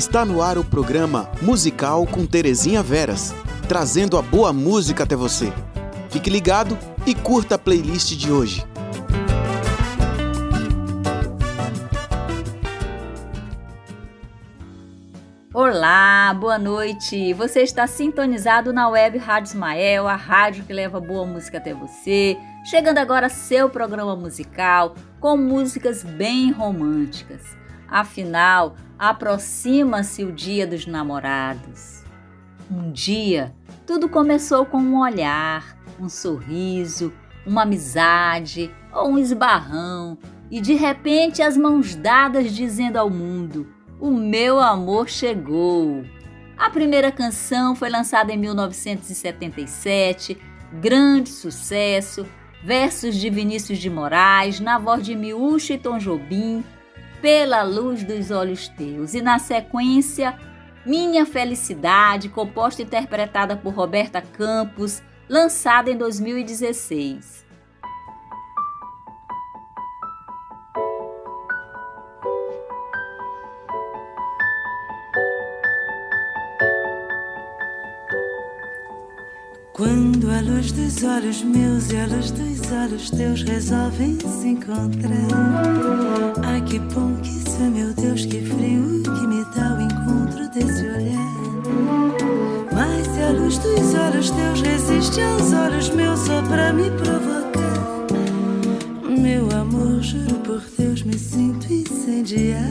Está no ar o programa Musical com Terezinha Veras, trazendo a boa música até você. Fique ligado e curta a playlist de hoje. Olá, boa noite. Você está sintonizado na web Rádio Ismael, a rádio que leva boa música até você. Chegando agora seu programa musical com músicas bem românticas. Afinal, aproxima-se o Dia dos Namorados. Um dia, tudo começou com um olhar, um sorriso, uma amizade ou um esbarrão, e de repente as mãos dadas dizendo ao mundo: O meu amor chegou. A primeira canção foi lançada em 1977, grande sucesso, versos de Vinícius de Moraes, na voz de Miúcha e Tom Jobim, pela luz dos olhos teus. E na sequência, Minha Felicidade, composta e interpretada por Roberta Campos, lançada em 2016. Quando a luz dos olhos meus e a luz dos olhos teus resolvem se encontrar. Ai que bom que isso é, meu Deus, que frio que me dá o encontro desse olhar. Mas se a luz dos olhos teus resiste aos olhos meus só pra me provocar. Meu amor, juro por Deus, me sinto incendiar.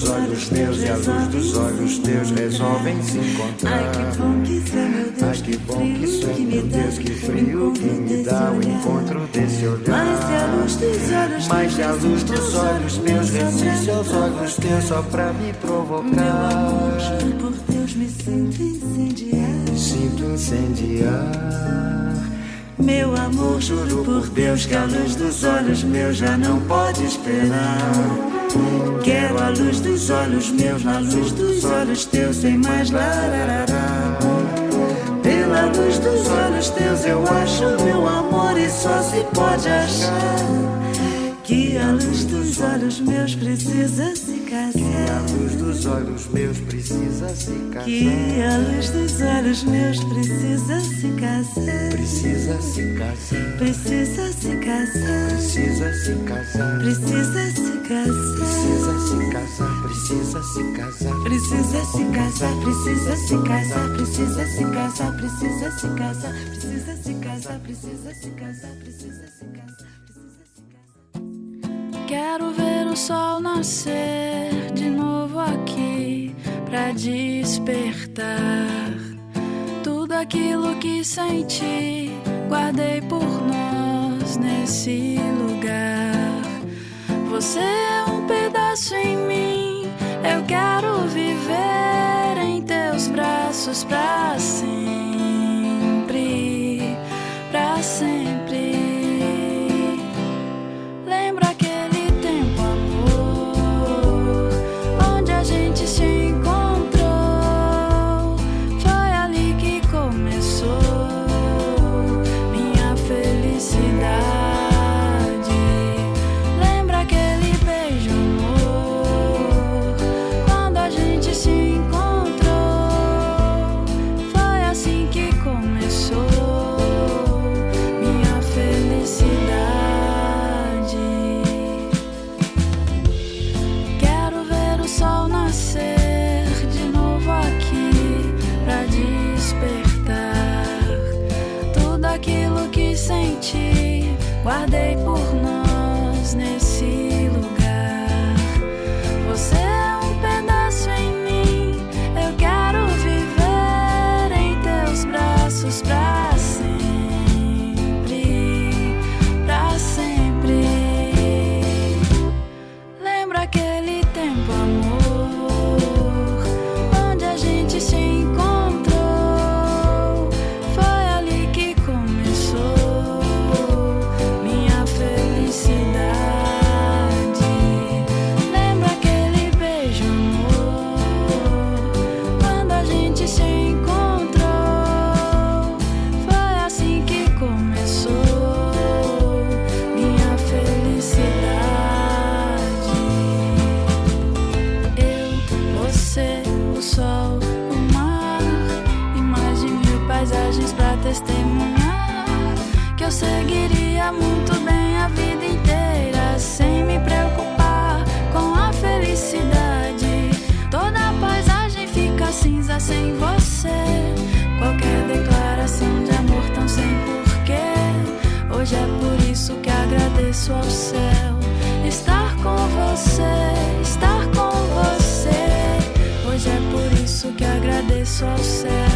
A dos olhos meus e a luz dos olhos teus resolvem se encontrar. Ai que bom que isso é, meu Deus, Ai que bom que isso é, meu Deus, que frio que me dá o encontro desse Mas se a olhar. luz dos olhos Mas se a teus luz dos olhos meus resiste aos olhos teus só pra me Meu amor, provocar. juro por Deus, me sinto incendiar. Sinto incendiar. Meu amor, juro por Deus que a luz dos olhos meus já não pode esperar. Quero a luz dos olhos meus na luz dos olhos teus, sem mais lararará. Pela luz dos olhos teus eu acho meu amor e só se pode achar que a luz dos olhos meus precisa se Que a casar. luz dos olhos meus precisa se casar. Que a luz dos olhos meus precisa se casar. Precisa se casar. Precisa se casar. Precisa se casar. Precisa se casar. Precisa se casar. Precisa se casar. Precisa se casar, precisa se casar, precisa se casar, precisa se casar, precisa se casar, precisa se casar, precisa se casar. Quero ver o sol nascer de novo aqui pra despertar tudo aquilo que senti, guardei por nós nesse lugar. Você é um pedaço em mim, eu quero viver em teus braços pra sempre, agradeço ao céu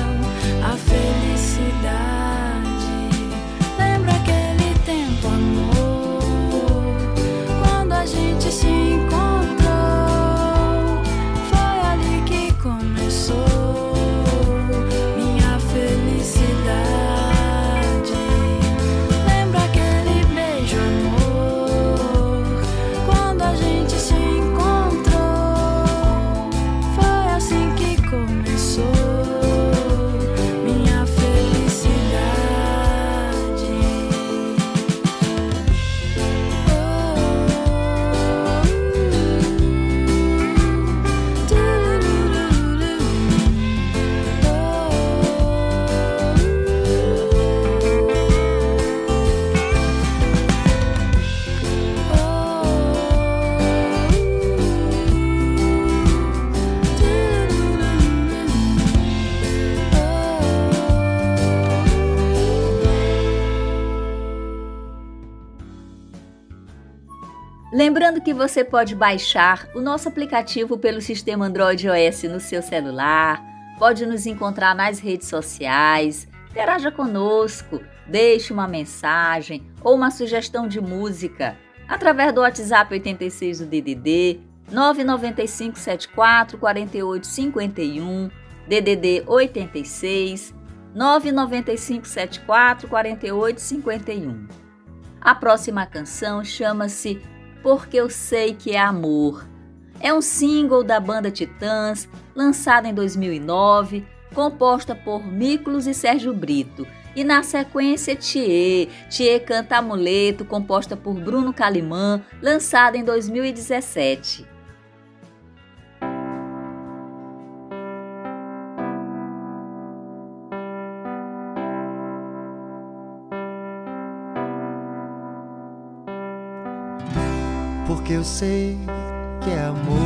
Lembrando que você pode baixar o nosso aplicativo pelo sistema Android OS no seu celular, pode nos encontrar nas redes sociais, interaja conosco, deixe uma mensagem ou uma sugestão de música através do WhatsApp 86 do DDD 995 74 48 51 DDD 86 995 74 48 51. A próxima canção chama-se Porque Eu Sei Que É Amor. É um single da banda Titãs, lançado em 2009, composta por Miklos e Sérgio Brito. E na sequência, Thier. Thier canta Amuleto, composta por Bruno Calimã, lançada em 2017. Porque eu sei que é amor.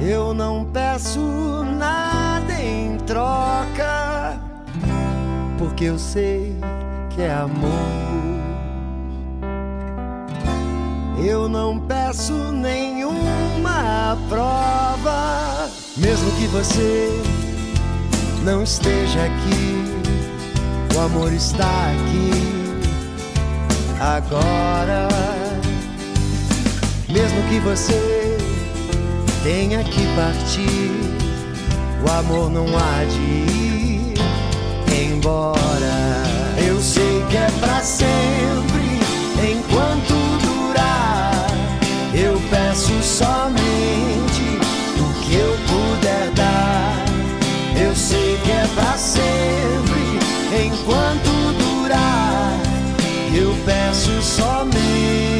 Eu não peço nada em troca, porque eu sei que é amor. Eu não peço nenhuma prova, mesmo que você não esteja aqui, o amor está aqui agora. Mesmo que você tenha que partir, o amor não há de ir embora. Eu sei que é pra sempre, enquanto durar. Eu peço somente peço somente o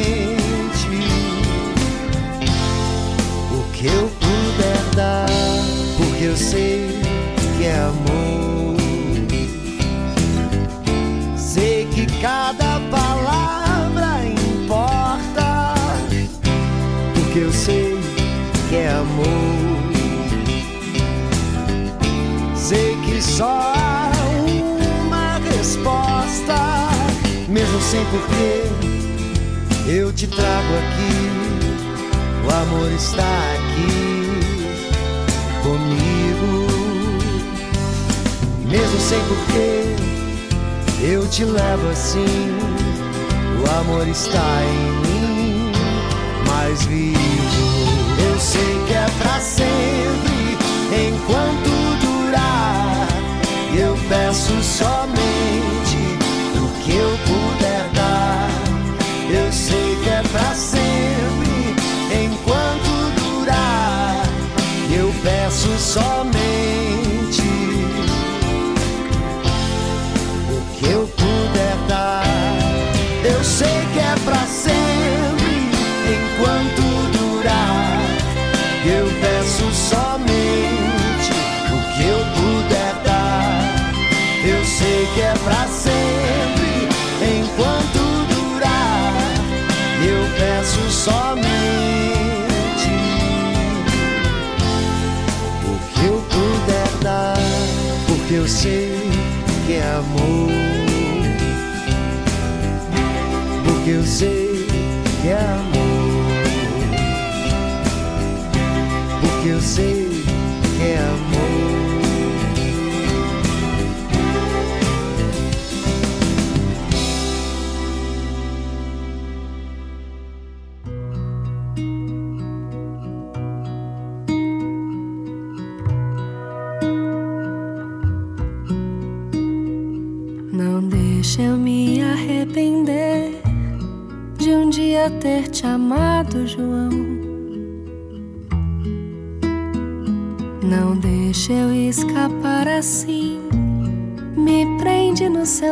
sem porquê, eu te trago aqui. O amor está aqui comigo. Mesmo sem porquê, eu te levo assim. O amor está em mim, mais vivo. Eu sei que é pra sempre, enquanto durar. Eu peço somente o que eu. Eu sei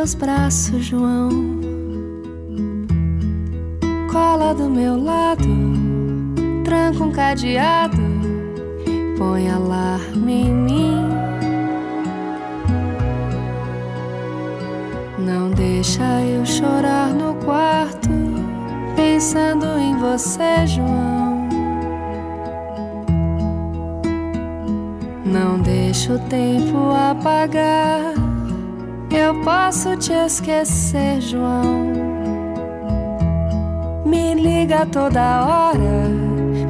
seus braços, João. Cola do meu lado, tranca um cadeado, põe alarme em mim. Não deixa eu chorar no quarto, pensando em você, João. Não deixa o tempo apagar, eu posso te esquecer, João. Me liga toda hora,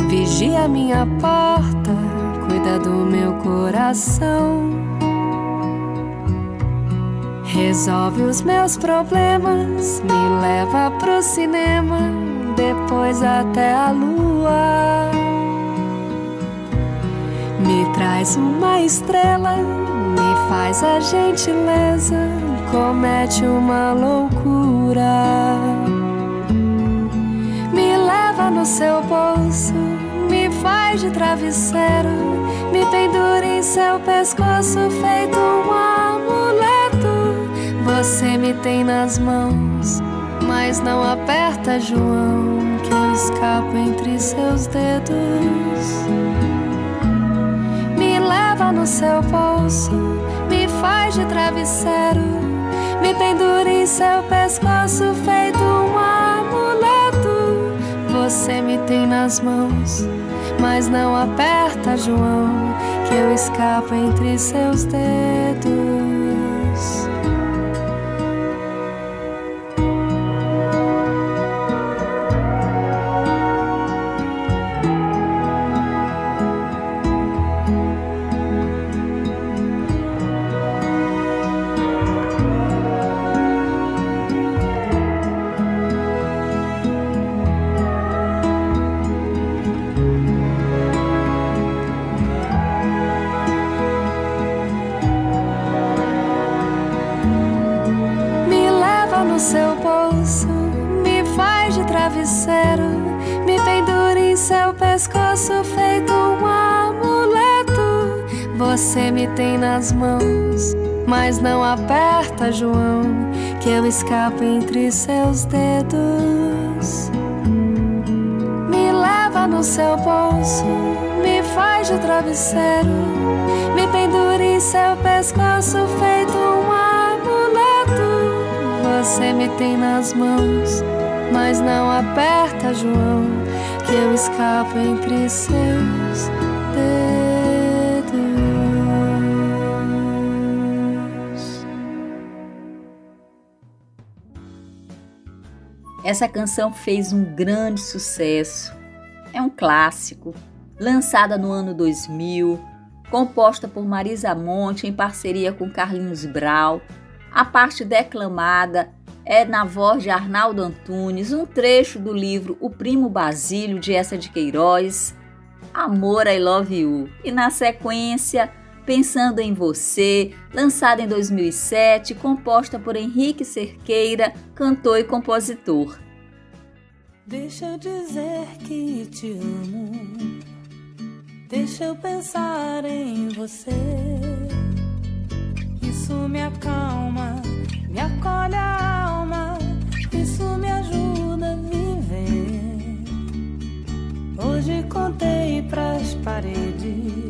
vigia minha porta, cuida do meu coração. Resolve os meus problemas, me leva pro cinema, depois até a lua. Traz uma estrela, me faz a gentileza, comete uma loucura. Me leva no seu bolso, me faz de travesseiro, me pendura em seu pescoço, feito um amuleto. Você me tem nas mãos, mas não aperta, João, que eu escapo entre seus dedos. No seu bolso, me faz de travesseiro, me pendura em seu pescoço, feito um amuleto. Você me tem nas mãos, mas não aperta, João, que eu escapo entre seus dedos. João, que eu escapo entre seus dedos. Me leva no seu bolso, me faz de travesseiro, me pendura em seu pescoço, feito um amuleto. Você me tem nas mãos, mas não aperta, João, que eu escapo entre seus Essa canção fez um grande sucesso. É um clássico, lançada no ano 2000, composta por Marisa Monte em parceria com Carlinhos Brau. A parte declamada é na voz de Arnaldo Antunes, um trecho do livro O Primo Basílio de Essa de Queiroz, Amor I Love You. E na sequência, Pensando em Você, lançada em 2007, composta por Henrique Cerqueira, cantor e compositor. Deixa eu dizer que te amo. Deixa eu pensar em você. Isso me acalma, me acolhe a alma. Isso me ajuda a viver. Hoje contei pras paredes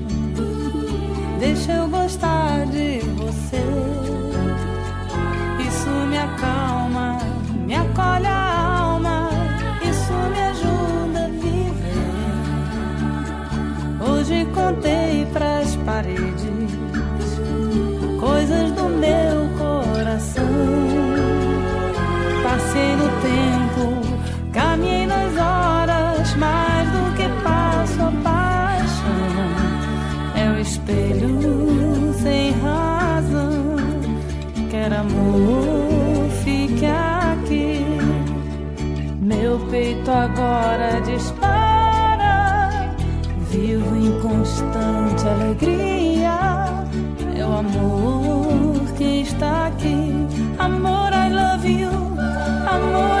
Deixa eu gostar de você. Isso me acalma, me acolhe a alma. Isso me ajuda a viver. Hoje contei pras paredes coisas do meu coração. Passei no tempo, caminhei nas horas, mais do que passo a paixão. É o espelho Quer amor, fique aqui. Meu peito agora dispara. Vivo em constante alegria. É o amor que está aqui. Amor, I love you. Amor,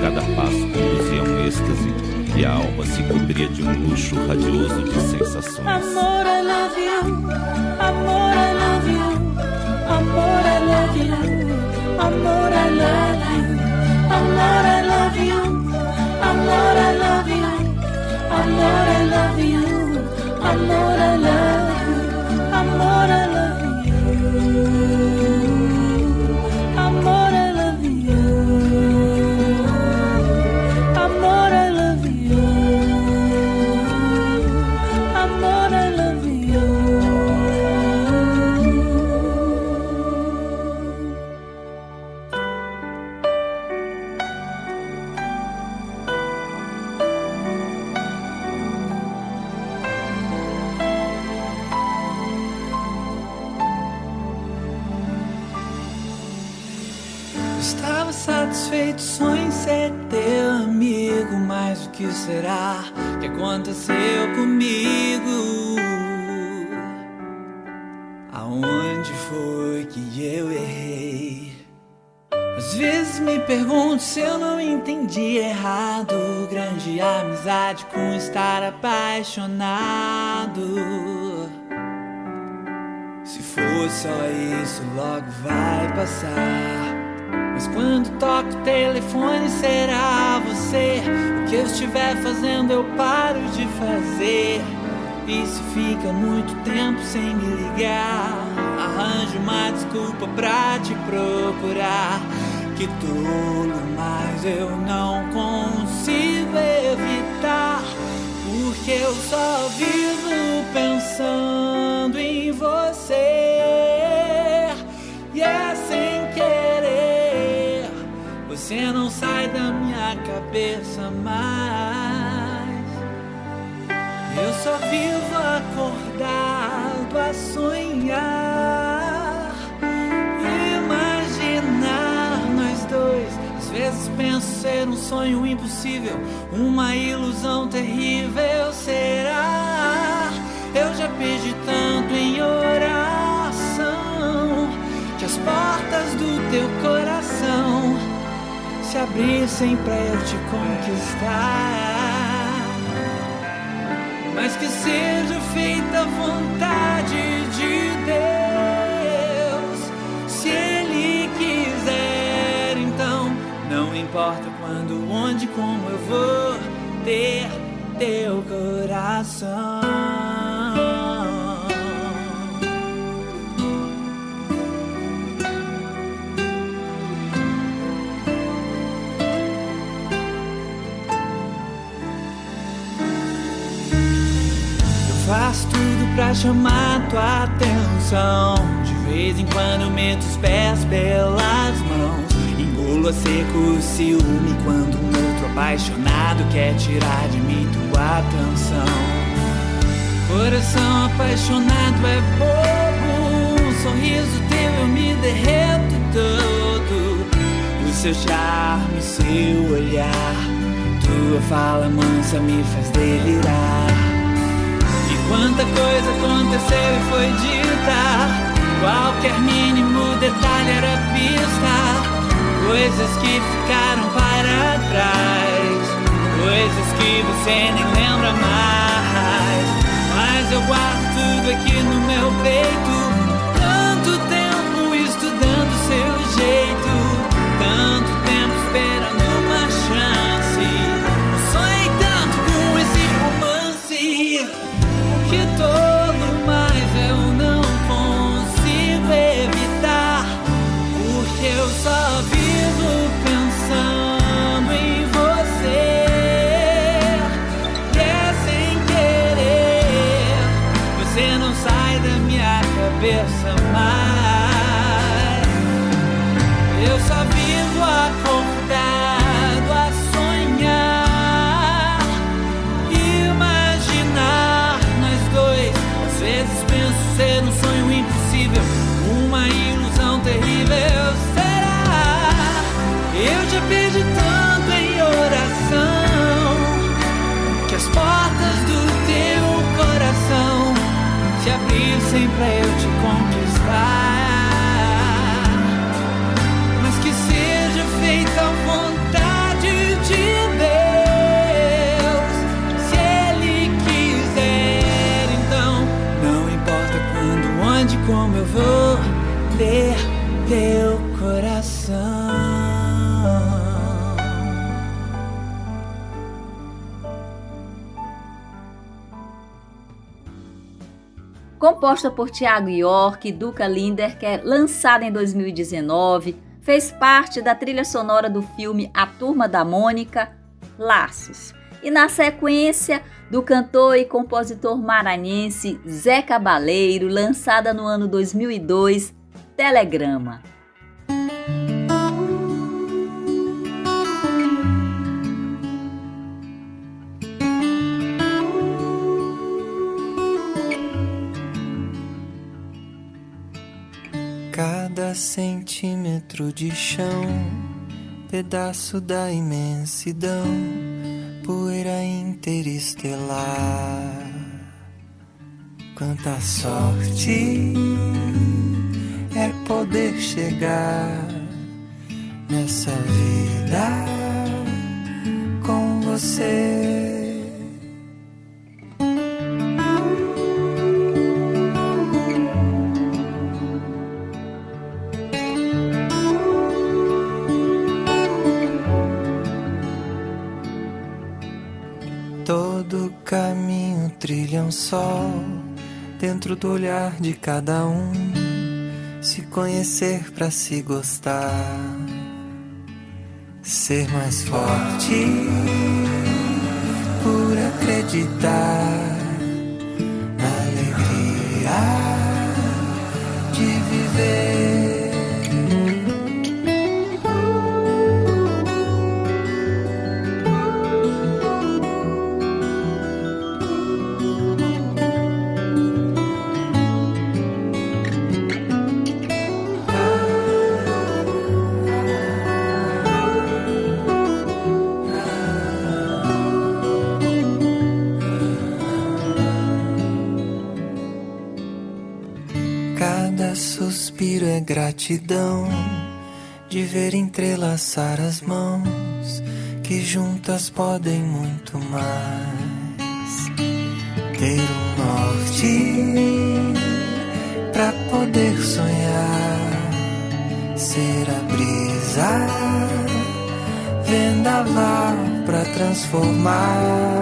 cada passo conduzia um êxtase e a alma se cobria de um luxo radioso de sensações. Amor, I love you. Amor, I love you. Amor, I love you. Amor, I love you. Amor, I love you. Amor, I love you. Amor, I love you. Amor, I love you. Amor, I love you. Será que aconteceu comigo? Aonde foi que eu errei? Às vezes me pergunto se eu não entendi errado. Grande amizade com estar apaixonado. Se for só isso, logo vai passar. Mas quando toco o telefone, será você? O que eu estiver fazendo, eu paro de fazer. E se fica muito tempo sem me ligar, arranjo uma desculpa pra te procurar. Que tolo, mas eu não consigo evitar. Porque eu só vivo pensando em você. Você não sai da minha cabeça mais. vivo acordado a sonhar, imaginar nós dois. Às vezes penso ser um sonho impossível, uma ilusão terrível. Será? Eu já pedi tanto em oração que as portas do teu se abrissem pra eu te conquistar. Mas que seja feita a vontade de Deus. Se Ele quiser, então não importa quando, onde, como eu vou ter teu coração. Faço tudo pra chamar tua atenção. De vez em quando meto os pés pelas mãos. Engulo a seco o ciúme quando um outro apaixonado quer tirar de mim tua atenção. Coração apaixonado é bobo. Um sorriso teu eu me derreto todo. O seu charme, seu olhar. Tua fala mansa me faz delirar. Quanta coisa aconteceu e foi dita. Qualquer mínimo detalhe era pista. Coisas que ficaram para trás. Coisas que você nem lembra mais. Mas eu guardo tudo aqui no meu peito. Tanto tempo estudando seu jeito. Composta por Tiago York e Duca Linderker, lançada em 2019, fez parte da trilha sonora do filme A Turma da Mônica, Laços. E na sequência, do cantor e compositor maranhense Zé Cabaleiro, lançada no ano 2002, Telegrama. Cada centímetro de chão, pedaço da imensidão, poeira interestelar. Quanta sorte é poder chegar nessa vida com você. Dentro do olhar de cada um. Se conhecer pra se gostar, ser mais forte por acreditar gratidão de ver entrelaçar as mãos que juntas podem muito mais. Ter um norte pra poder sonhar, ser a brisa, vendaval pra transformar.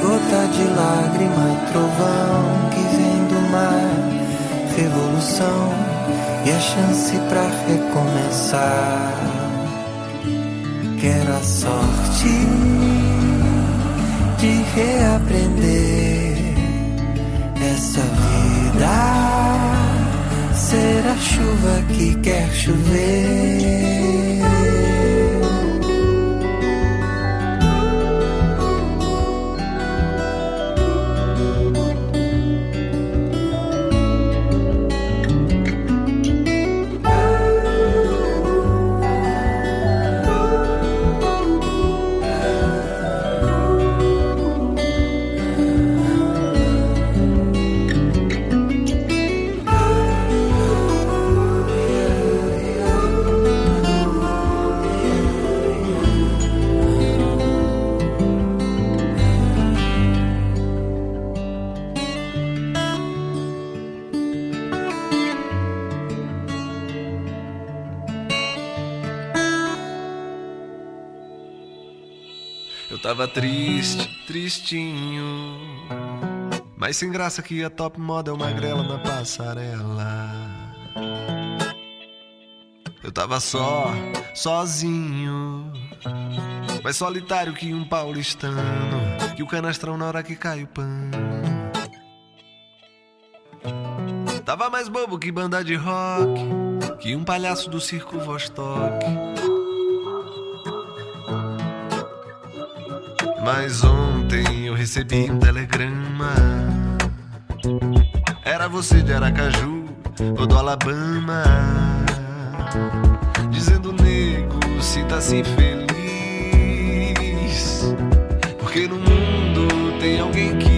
Gota de lágrima e trovão que vem do mar, revolução e a chance pra recomeçar. Quero a sorte de reaprender essa vida, ser a chuva que quer chover. Tava triste, tristinho. Mas sem graça que a top model magrela na passarela. Eu tava só, sozinho. Mais solitário que um paulistano. Que o canastrão na hora que cai o pano. Tava mais bobo que banda de rock. Que um palhaço do circo Vostok. Mas ontem eu recebi um telegrama. Era você de Aracaju ou do Alabama. Dizendo, nego, sinta-se feliz. Porque no mundo tem alguém que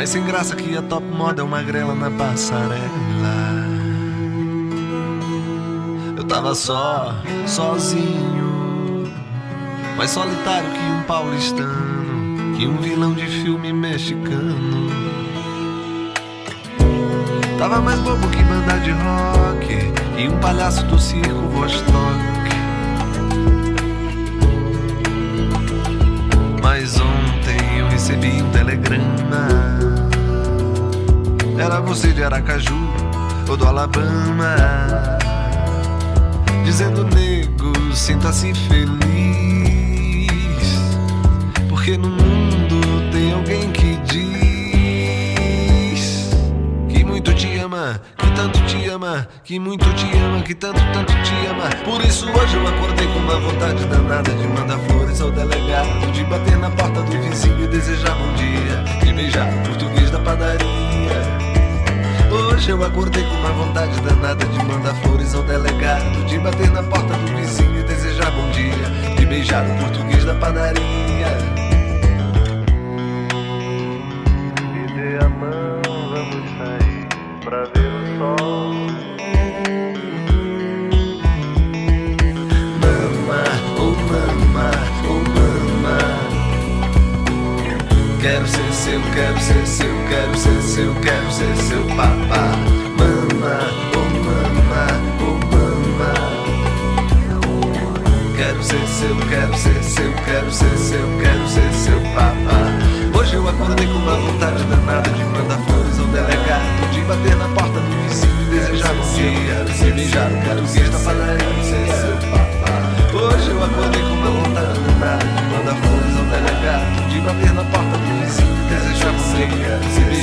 Mas sem graça que a top model magrela na passarela. Eu tava só, sozinho. Mais solitário que um paulistano, que um vilão de filme mexicano. Tava mais bobo que banda de rock e um palhaço do circo Vostok. Mas ontem eu recebi um telegrama. Era você de Aracaju ou do Alabama. Dizendo, nego, sinta-se feliz. Porque no mundo tem alguém que diz que muito te ama, que tanto te ama, que muito te ama, que tanto, tanto te ama. Por isso hoje eu acordei com uma vontade danada de mandar flores ao delegado, de bater na porta do vizinho e desejar bom dia, de beijar o português da padaria. Hoje eu acordei com uma vontade danada de mandar flores ao delegado, de bater na porta do vizinho e desejar bom dia, de beijar o português da padaria. Mão, ser seu, quero ser seu, quero ser seu, quero ser seu papá. Mama, oh mama, oh mama. Quero ser seu, quero ser seu, quero ser seu, quero ser seu papá.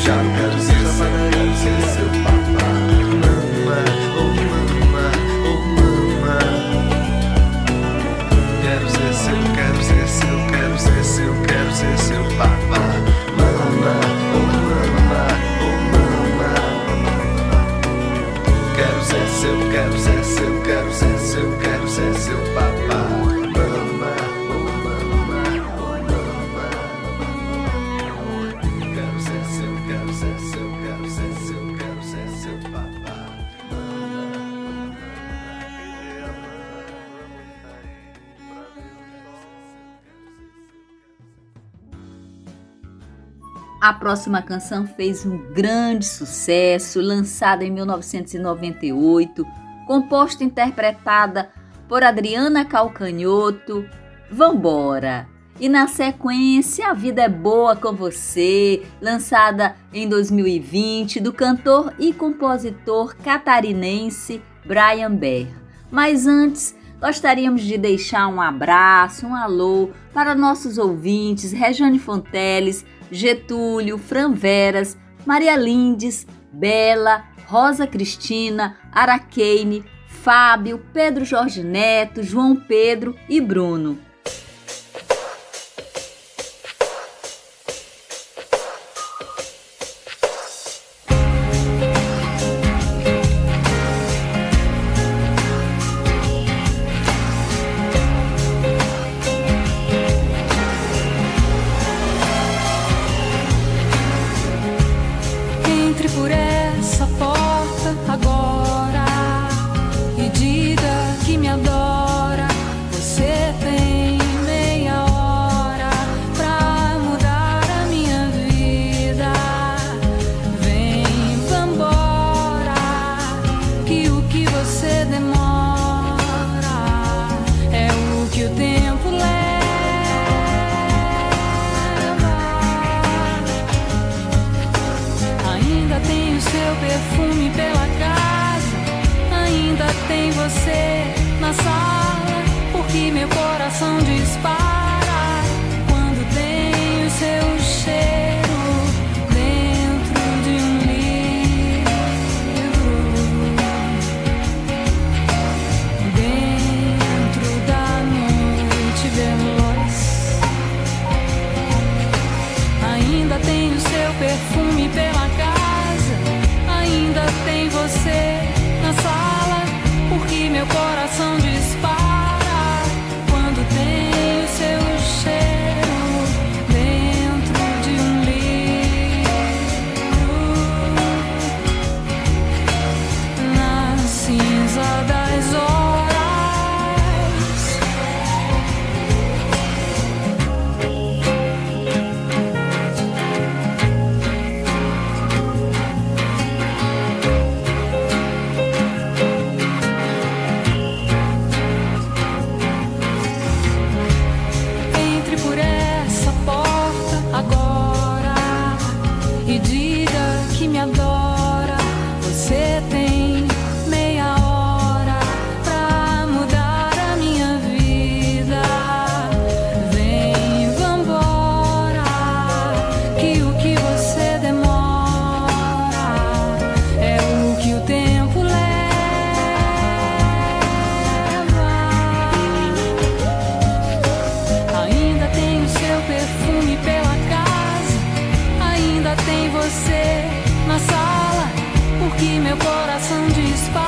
shotgun. próxima canção fez um grande sucesso, lançada em 1998, composta e interpretada por Adriana Calcanhoto, Vambora! E na sequência, A Vida é Boa com Você, lançada em 2020, do cantor e compositor catarinense Brian Baer. Mas antes, gostaríamos de deixar um abraço, um alô para nossos ouvintes, Rejane Fonteles, Getúlio, Franveras, Maria Lindes, Bela, Rosa Cristina, Araqueine, Fábio, Pedro Jorge Neto, João Pedro e Bruno. que meu coração dispara.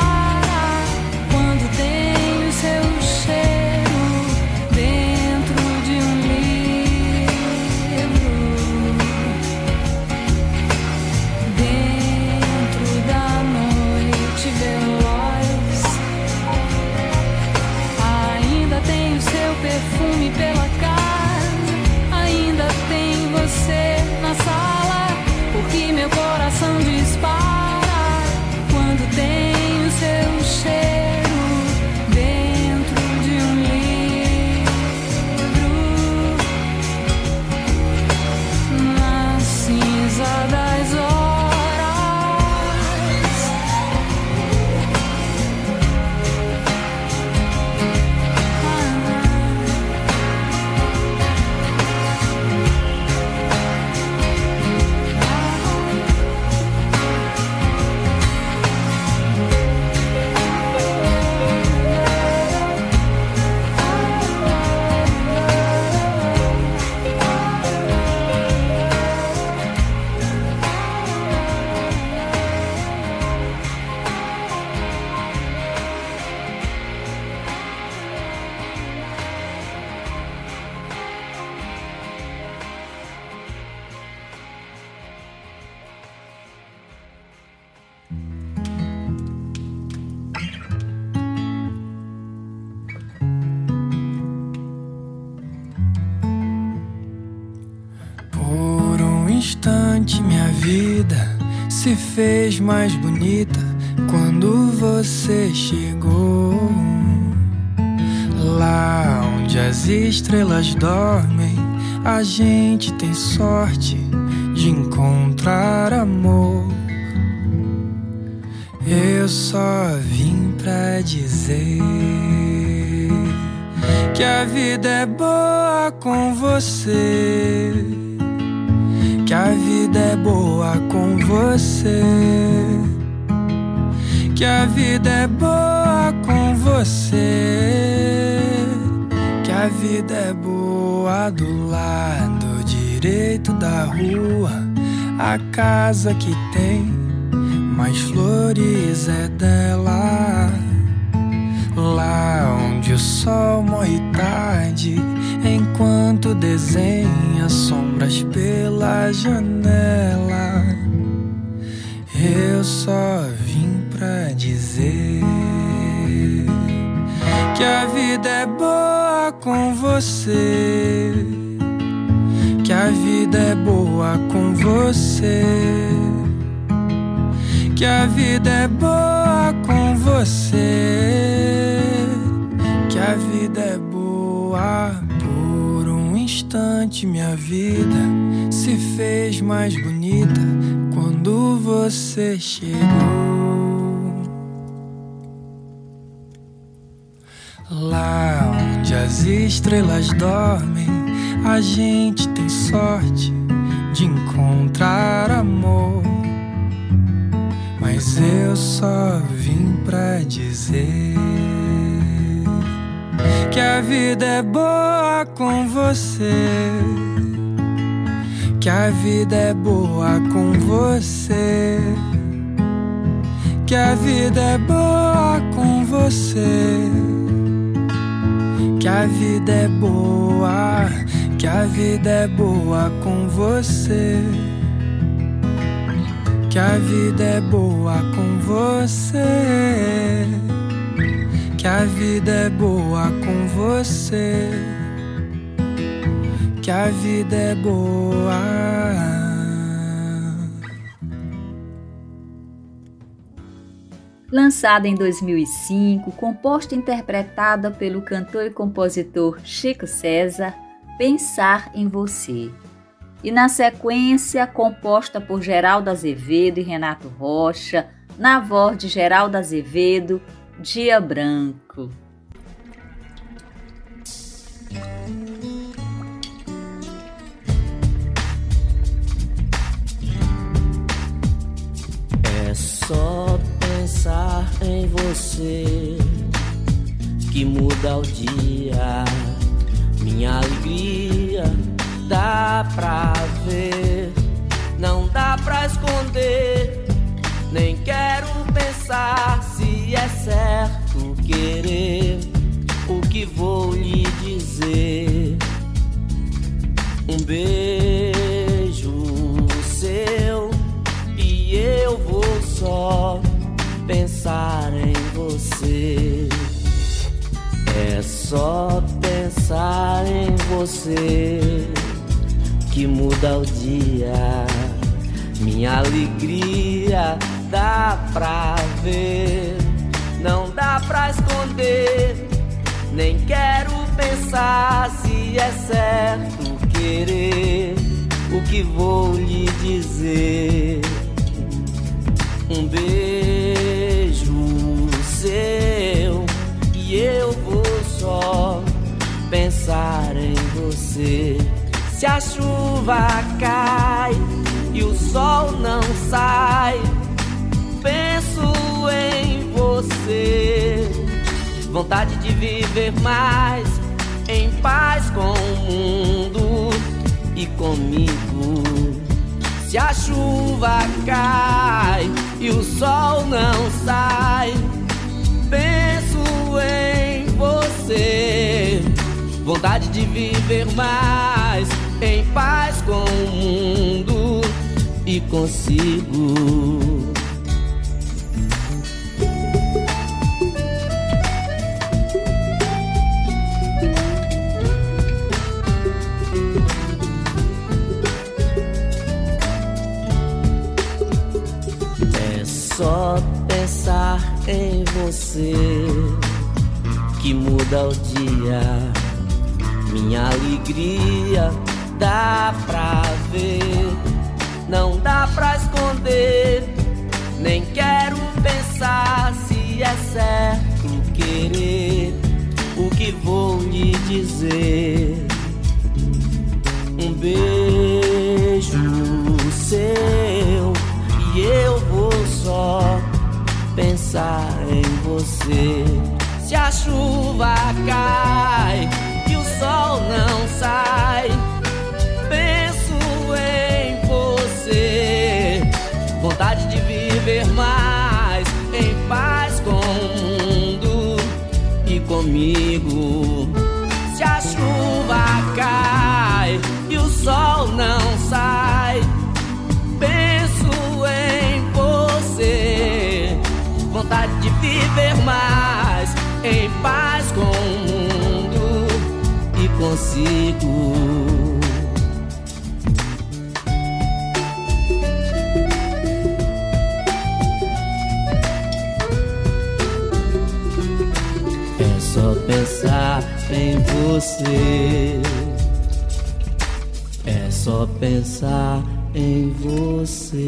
Fez mais bonita quando você chegou. Lá onde as estrelas dormem, a gente tem sorte de encontrar amor. Eu só vim pra dizer que a vida é boa com você. Vida é boa com você. Que a vida é boa com você. Que a vida é boa do lado direito da rua. A casa que tem mais flores é dela. Lá onde o sol morre tarde, enquanto desenha sombras pela janela. Eu só vim pra dizer que a vida é boa com você. Que a vida é boa com você que a vida é boa com você. Que a vida é boa instante. Minha vida se fez mais bonita quando você chegou. Lá onde as estrelas dormem, a gente tem sorte de encontrar amor mas eu só vim pra dizer que a vida é boa com você. Que a vida é boa com você. Que a vida é boa com você. Que a vida é boa. Que a vida é boa com você que a vida é boa com você. Que a vida é boa com você. Que a vida é boa. Lançada em 2005, composta e interpretada pelo cantor e compositor Chico César, Pensar em Você e na sequência composta por Geraldo Azevedo e Renato Rocha, na voz de Geraldo Azevedo, Dia Branco. É só pensar em você que muda o dia, minha alegria dá pra ver, não dá pra esconder. Nem quero pensar se é certo querer o que vou lhe dizer. Um beijo seu e eu vou só pensar em você. É só pensar em você que muda o dia. Minha alegria dá pra ver, não dá pra esconder. Nem quero pensar se é certo querer o que vou lhe dizer. Um beijo seu e eu vou só pensar em você. Se a chuva cai e o sol não sai, penso em você. Vontade de viver mais em paz com o mundo e comigo. Se a chuva cai e o sol não sai, penso em você. Vontade de viver mais em paz com o mundo e consigo. Que muda o dia. Minha alegria dá pra ver, não dá pra esconder. Nem quero pensar se é certo querer o que vou lhe dizer. Um beijo seu e eu vou só pensar em você. Se a chuva cai e o sol não sai, penso em você. Vontade de viver mais em paz com o mundo e comigo. Se a chuva cai e o sol não sai, viver mais em paz com o mundo e consigo. É só pensar em você. É só pensar em você.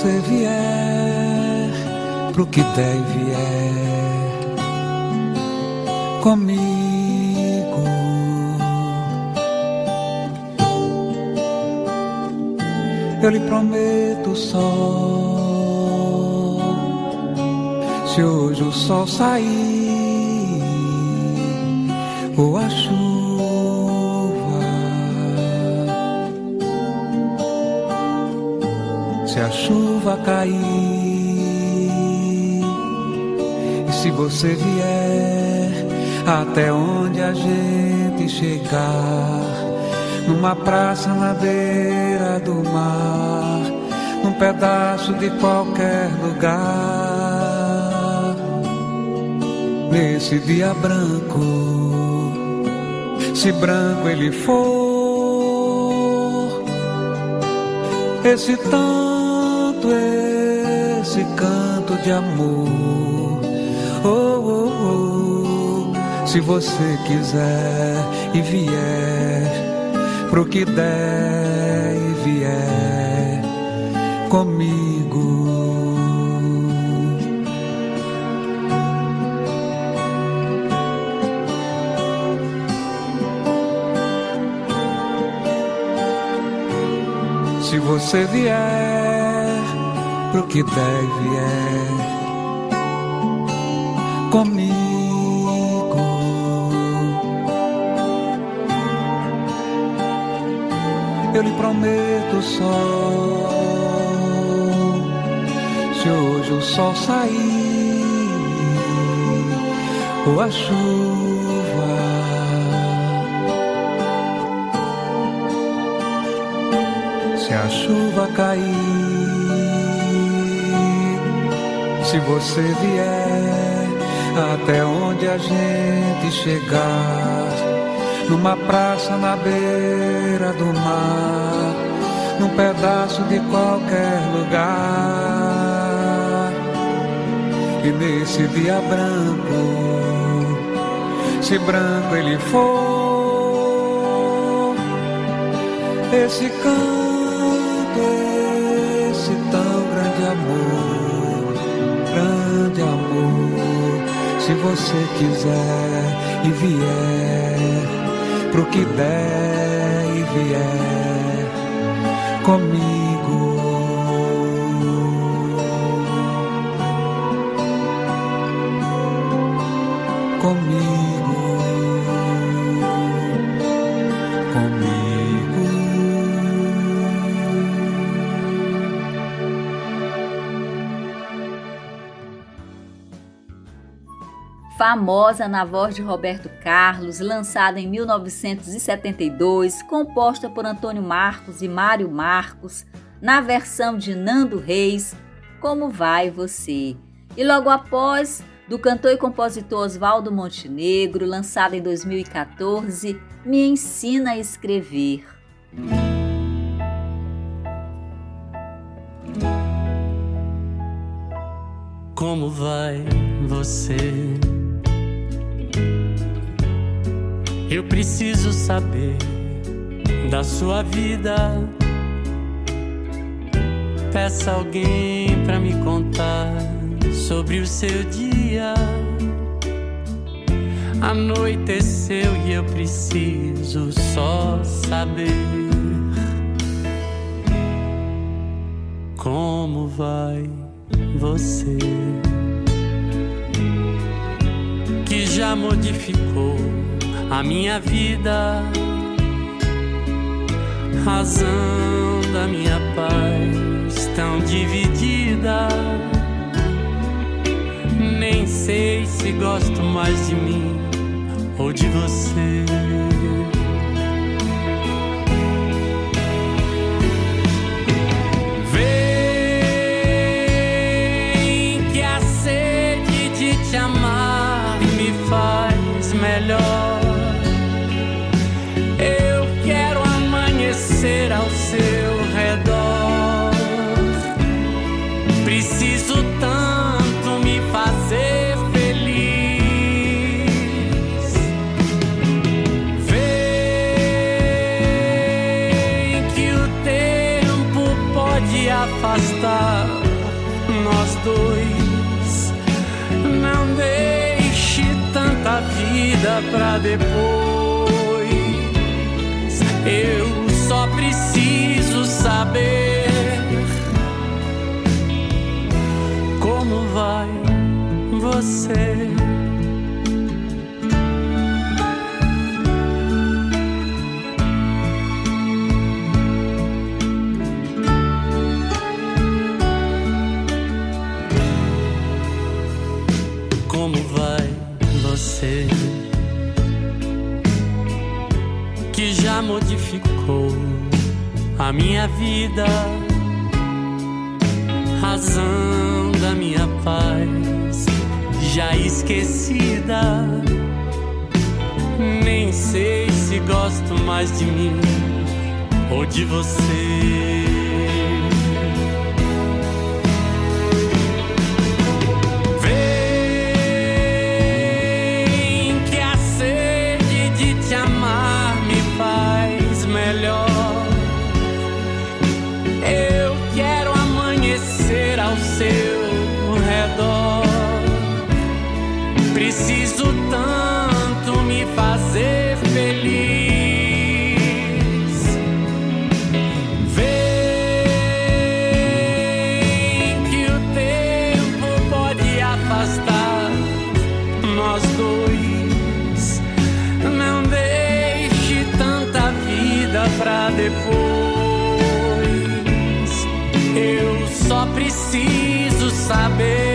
Você vier pro que der e vier comigo, eu lhe prometo sol. Se hoje o sol sair ou a chuva se a chuva cair. E se você vier até onde a gente chegar numa praça na beira do mar num pedaço de qualquer lugar. Nesse dia branco se branco ele for esse esse canto de amor. Oh, oh, oh. Se você quiser e vier pro que der e vier comigo. Se você vier pro que der e vier comigo, eu lhe prometo sol. Se hoje o sol sair ou a chuva se a chuva cair, se você vier até onde a gente chegar, numa praça na beira do mar, num pedaço de qualquer lugar, e nesse dia branco, se branco ele for, esse canto esse tão grande amor, grande amor. Se você quiser e vier pro que der e vier. Comigo, famosa na voz de Roberto Carlos, lançada em 1972, composta por Antônio Marcos e Mário Marcos, na versão de Nando Reis, Como Vai Você? E logo após, do cantor e compositor Oswaldo Montenegro, lançado em 2014, Me Ensina a Escrever. Como vai você? Eu preciso saber da sua vida. Peça alguém para me contar sobre o seu dia. Anoiteceu e eu preciso só saber como vai você que já modificou a minha vida, razão da minha paz tão dividida. Nem sei se gosto mais de mim ou de você. Vida pra depois. Eu só preciso saber como vai você. Minha vida, razão da minha paz, já esquecida. Nem sei se gosto mais de mim ou de você. Preciso saber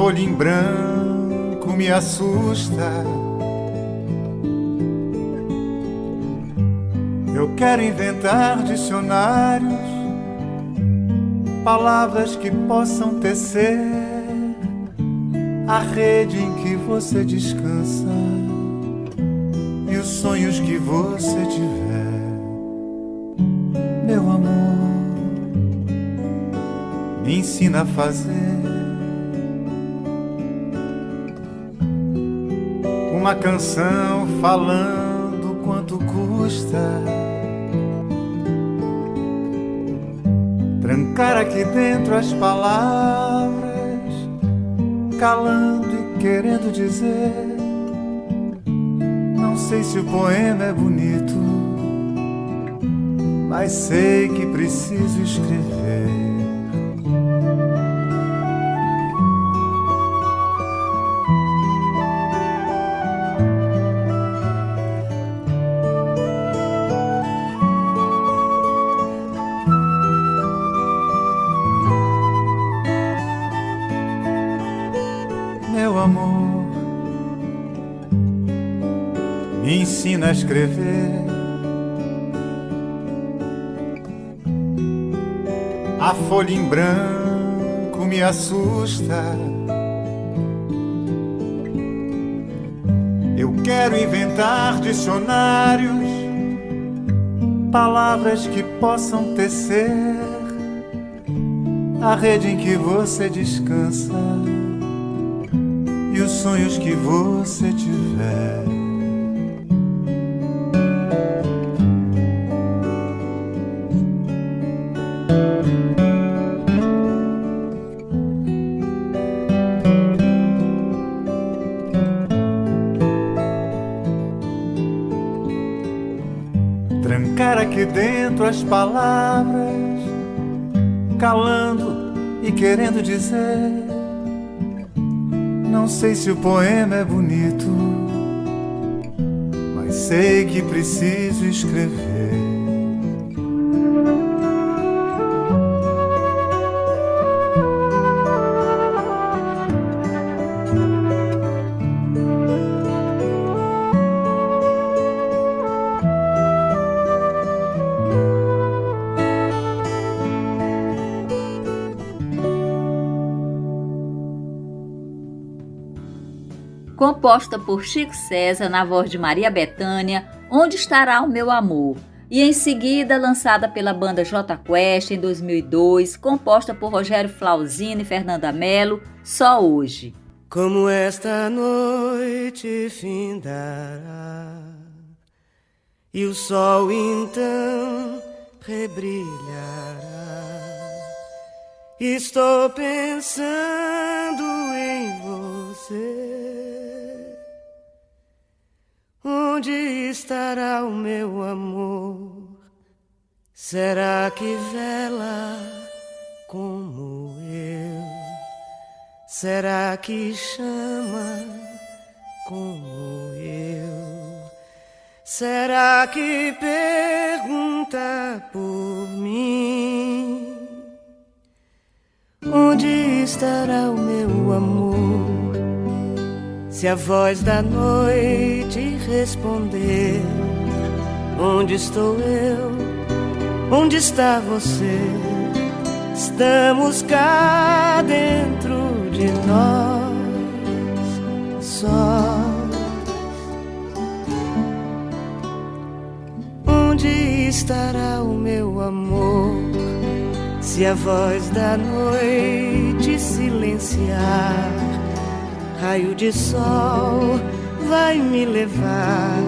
folha branco me assusta. Eu quero inventar dicionários, palavras que possam tecer a rede em que você descansa e os sonhos que você tiver, meu amor, me ensina a fazer uma canção falando quanto custa. Trancar aqui dentro as palavras, calando e querendo dizer. Não sei se o poema é bonito, mas sei que preciso escrever. A escrever. A folha em branco me assusta. Eu quero inventar dicionários, palavras que possam tecer a rede em que você descansa e os sonhos que você tiver. As palavras, calando e querendo dizer. Não sei se o poema é bonito, mas sei que preciso escrever. Composta por Chico César na voz de Maria Bethânia, Onde Estará o Meu Amor, e em seguida lançada pela banda J Quest em 2002, composta por Rogério Flauzino e Fernanda Mello, Só Hoje. Como esta noite findará e o sol então rebrilhará. Estou pensando em você. Onde estará o meu amor? Será que vela como eu? Será que chama como eu? Será que pergunta por mim? Onde estará o meu amor? Se a voz da noite responder: Onde estou eu? Onde está você? Estamos cá dentro de nós, só. Onde estará o meu amor? Se a voz da noite silenciar Raio de sol vai me levar,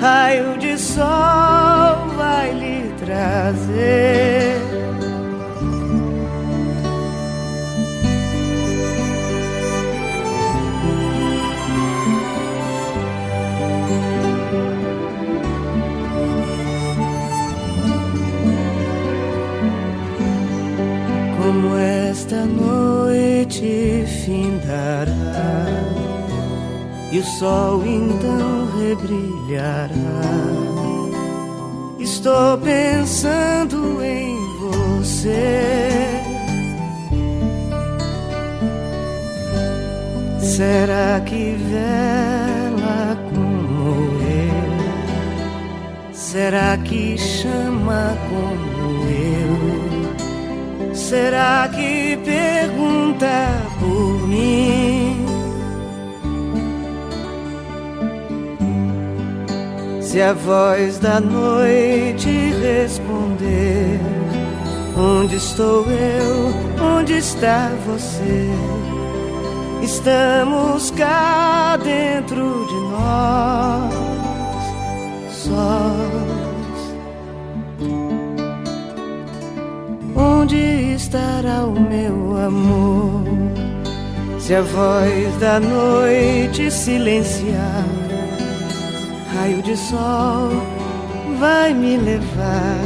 raio de sol vai lhe trazer. Como esta noite findará e o sol então rebrilhará. Estou pensando em você. Será que vela como eu? Será que chama como eu? Será que pergunta por mim? Se a voz da noite responder: Onde estou eu? Onde está você? Estamos cá dentro de nós, estará o meu amor? Se a voz da noite silenciar, raio de sol vai me levar,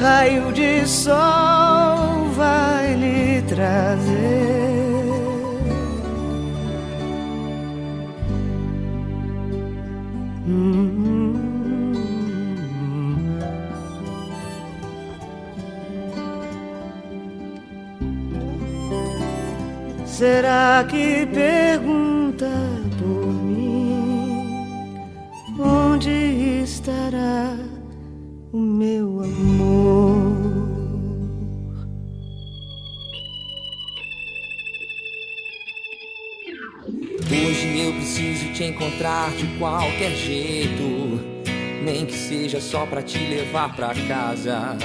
raio de sol vai lhe trazer. Será que pergunta por mim onde estará o meu amor? Hoje eu preciso te encontrar de qualquer jeito, nem que seja só pra te levar pra casa.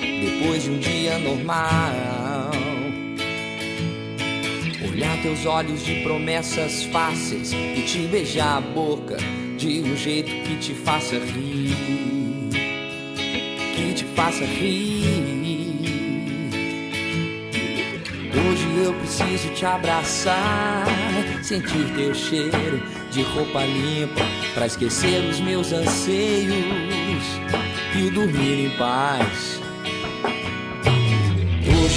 Depois de um dia normal, olhar teus olhos de promessas fáceis e te beijar a boca de um jeito que te faça rir, que te faça rir. Hoje eu preciso te abraçar, sentir teu cheiro de roupa limpa, pra esquecer os meus anseios e dormir em paz.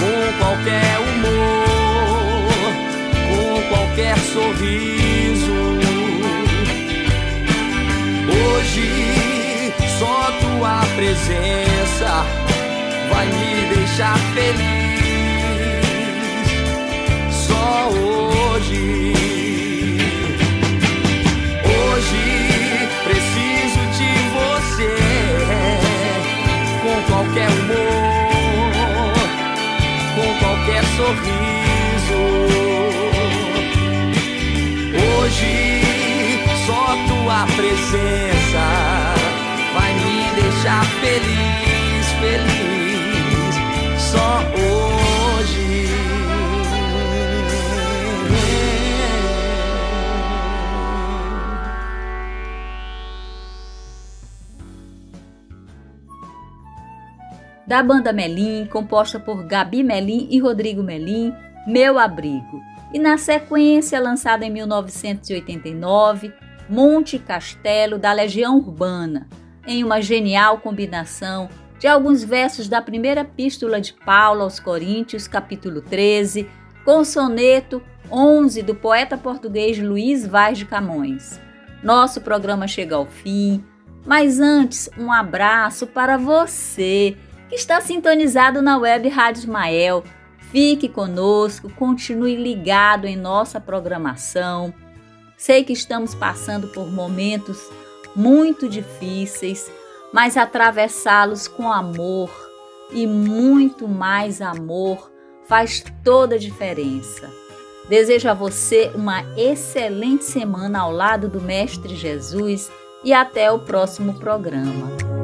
Com qualquer humor, com qualquer sorriso. Hoje só tua presença vai me deixar feliz. Só. Hoje qualquer humor, com qualquer sorriso. Hoje só tua presença vai me deixar feliz, feliz. Só hoje. Da banda Melim, composta por Gabi Melim e Rodrigo Melim, Meu Abrigo. E na sequência, lançada em 1989, Monte Castelo da Legião Urbana, em uma genial combinação de alguns versos da primeira epístola de Paulo aos Coríntios, capítulo 13, com o soneto 11 do poeta português Luiz Vaz de Camões. Nosso programa chega ao fim, mas antes, um abraço para você está sintonizado na web Rádio Ismael, Fique conosco, continue ligado em nossa programação. Sei que estamos passando por momentos muito difíceis, mas atravessá-los com amor e muito mais amor faz toda a diferença. Desejo a você uma excelente semana ao lado do Mestre Jesus e até o próximo programa.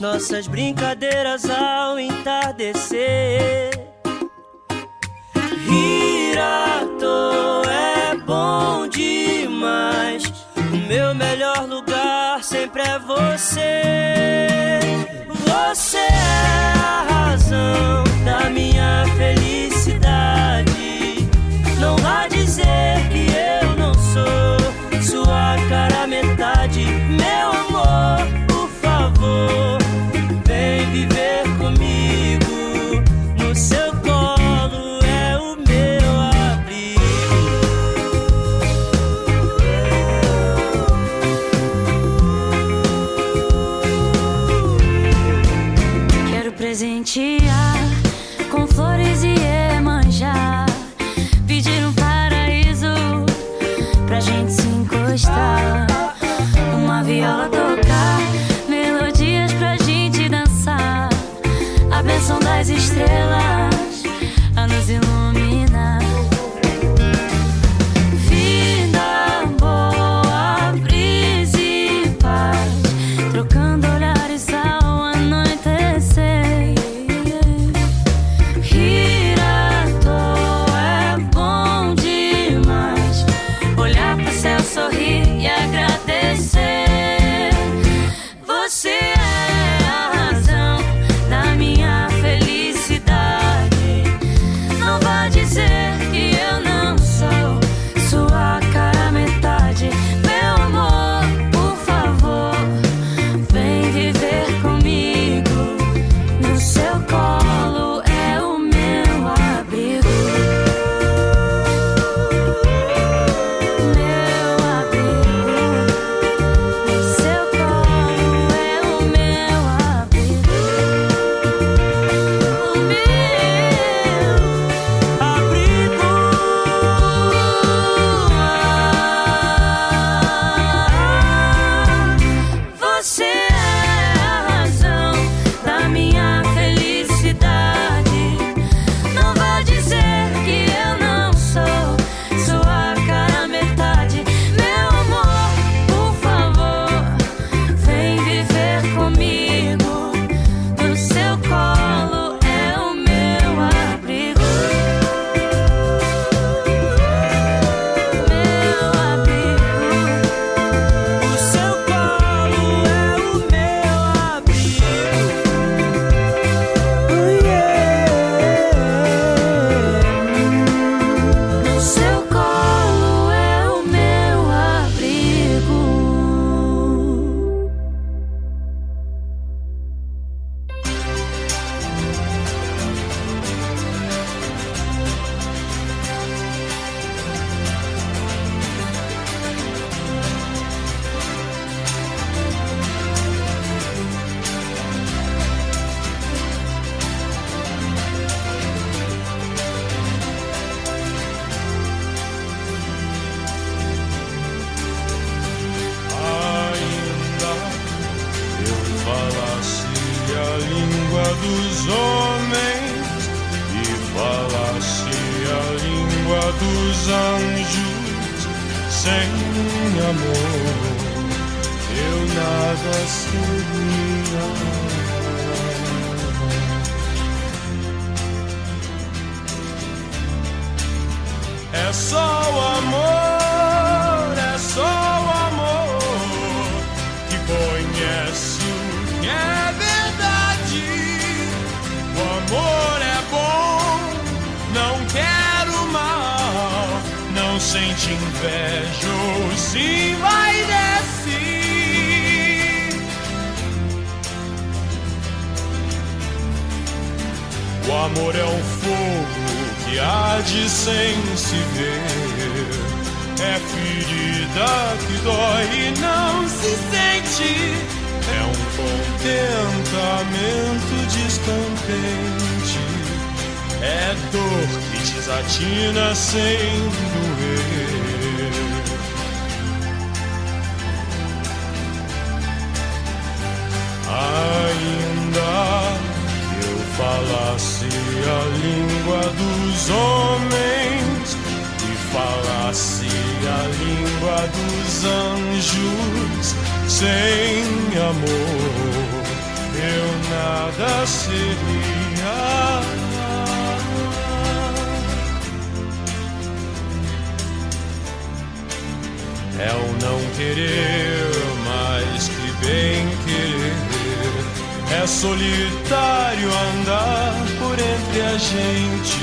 nossas brincadeiras ao entardecer. Toa é bom demais. O meu melhor lugar sempre é você. Você é a razão da minha felicidade. Não vá dizer que eu não sou sua cara metade, É solitário andar por entre a gente.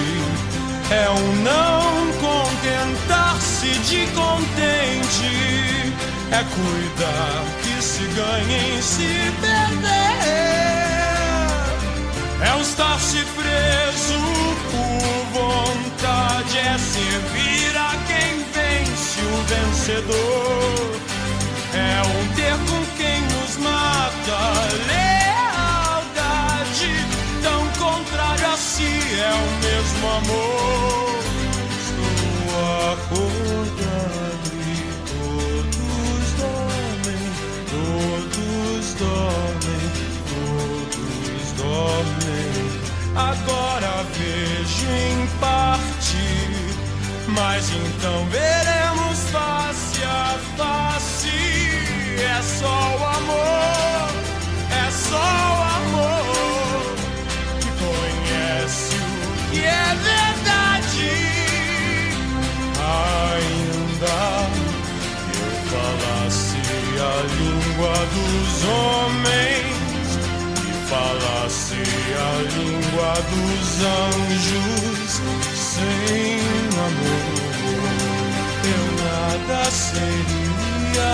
É o não contentar-se de contente. É cuidar que se ganha em se perder. É o estar-se preso por vontade. É servir a quem vence o vencedor. É um é o mesmo amor. Estou acordado e todos dormem, todos dormem, todos dormem. Agora vejo em parte mas então veremos face a face. É só o amor, é só o amor que é verdade. Ainda que eu falasse a língua dos homens e falasse a língua dos anjos sem amor eu nada seria.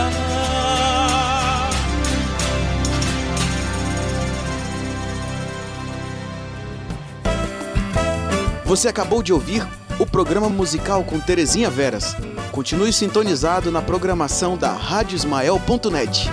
Você acabou de ouvir o programa musical com Terezinha Veras. Continue sintonizado na programação da Rádio Ismael.net.